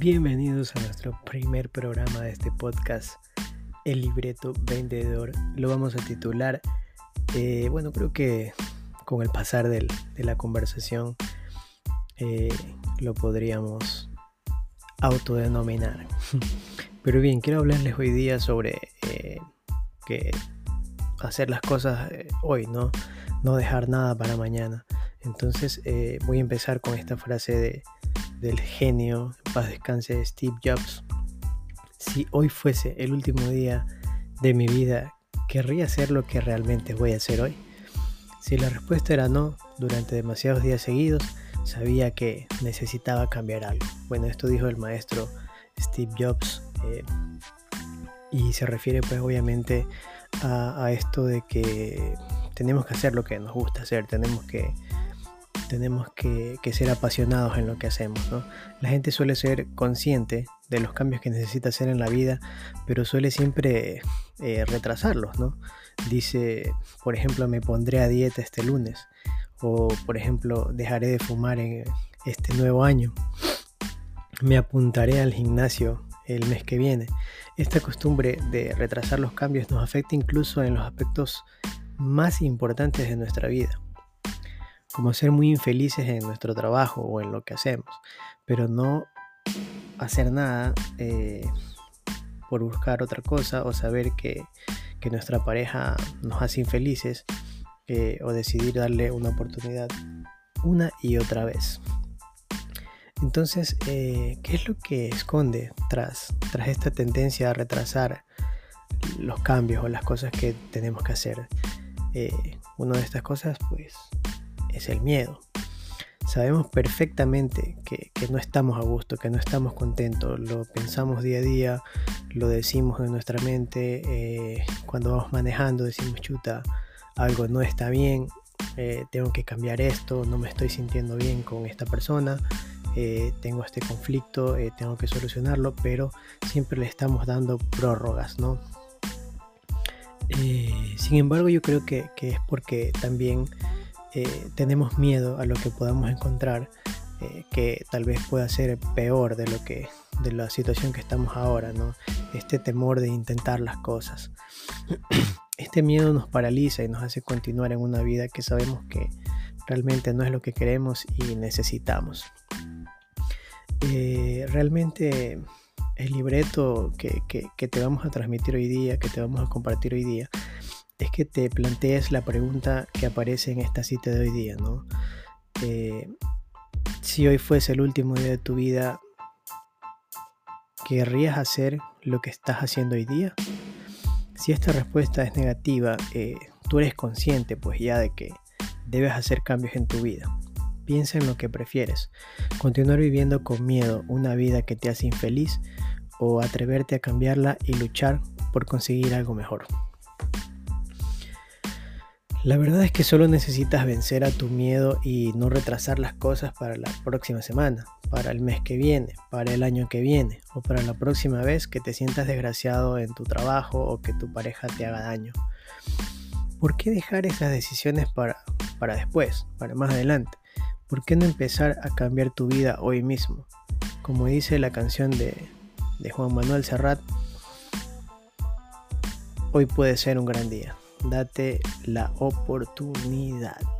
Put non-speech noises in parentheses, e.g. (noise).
Bienvenidos a nuestro primer programa de este podcast, El Libreto Vendedor. Lo vamos a titular, eh, bueno, creo que con el pasar de la conversación eh, lo podríamos autodenominar. (laughs) Pero bien, quiero hablarles hoy día sobre eh, que hacer las cosas hoy, ¿no? No dejar nada para mañana. Entonces voy a empezar con esta frase de del genio, paz descanse, Steve Jobs. Si hoy fuese el último día de mi vida, ¿querría hacer lo que realmente voy a hacer hoy? Si la respuesta era no, durante demasiados días seguidos, sabía que necesitaba cambiar algo. Bueno, esto dijo el maestro Steve Jobs eh, y se refiere pues obviamente a, esto de que tenemos que hacer lo que nos gusta hacer, tenemos que tenemos que, ser apasionados en lo que hacemos. La gente suele ser consciente de los cambios que necesita hacer en la vida, pero suele siempre eh, retrasarlos. ¿no? Dice, por ejemplo, me pondré a dieta este lunes, o por ejemplo, dejaré de fumar en este nuevo año, me apuntaré al gimnasio el mes que viene. Esta costumbre de retrasar los cambios nos afecta incluso en los aspectos más importantes de nuestra vida como ser muy infelices en nuestro trabajo o en lo que hacemos, pero no hacer nada eh, por buscar otra cosa o saber que, nuestra pareja nos hace infelices eh, o decidir darle una oportunidad una y otra vez. Entonces, eh, ¿qué es lo que esconde tras, tras esta tendencia a retrasar los cambios o las cosas que tenemos que hacer? una de estas cosas, pues, es el miedo. Sabemos perfectamente que, no estamos a gusto, que no estamos contentos, lo pensamos día a día, lo decimos en nuestra mente, eh, cuando vamos manejando decimos, chuta, algo no está bien, eh, tengo que cambiar esto, no me estoy sintiendo bien con esta persona, eh, tengo este conflicto, tengo que solucionarlo, pero siempre le estamos dando prórrogas, ¿no? sin embargo, yo creo que, que es porque también eh, tenemos miedo a lo que podamos encontrar eh, que tal vez pueda ser peor de lo que de la situación que estamos ahora, ¿no? Este temor de intentar las cosas. (clears throat) Este miedo nos paraliza y nos hace continuar en una vida que sabemos que realmente no es lo que queremos y necesitamos. Eh, realmente el libreto que, que, te vamos a transmitir hoy día, que te vamos a compartir hoy día, es que te plantees la pregunta que aparece en esta cita de hoy día, ¿no? Eh, si hoy fuese el último día de tu vida, ¿querrías hacer lo que estás haciendo hoy día? Si esta respuesta es negativa, eh, tú eres consciente pues ya de que debes hacer cambios en tu vida. Piensa en lo que prefieres, continuar viviendo con miedo una vida que te hace infeliz o atreverte a cambiarla y luchar por conseguir algo mejor. La verdad es que solo necesitas vencer a tu miedo y no retrasar las cosas para la próxima semana, para el mes que viene, para el año que viene o para la próxima vez que te sientas desgraciado en tu trabajo o que tu pareja te haga daño. ¿Por qué dejar esas decisiones para, para después, para más adelante? ¿Por qué no empezar a cambiar tu vida hoy mismo? Como dice la canción de, de Juan Manuel Serrat, hoy puede ser un gran día date la oportunidad.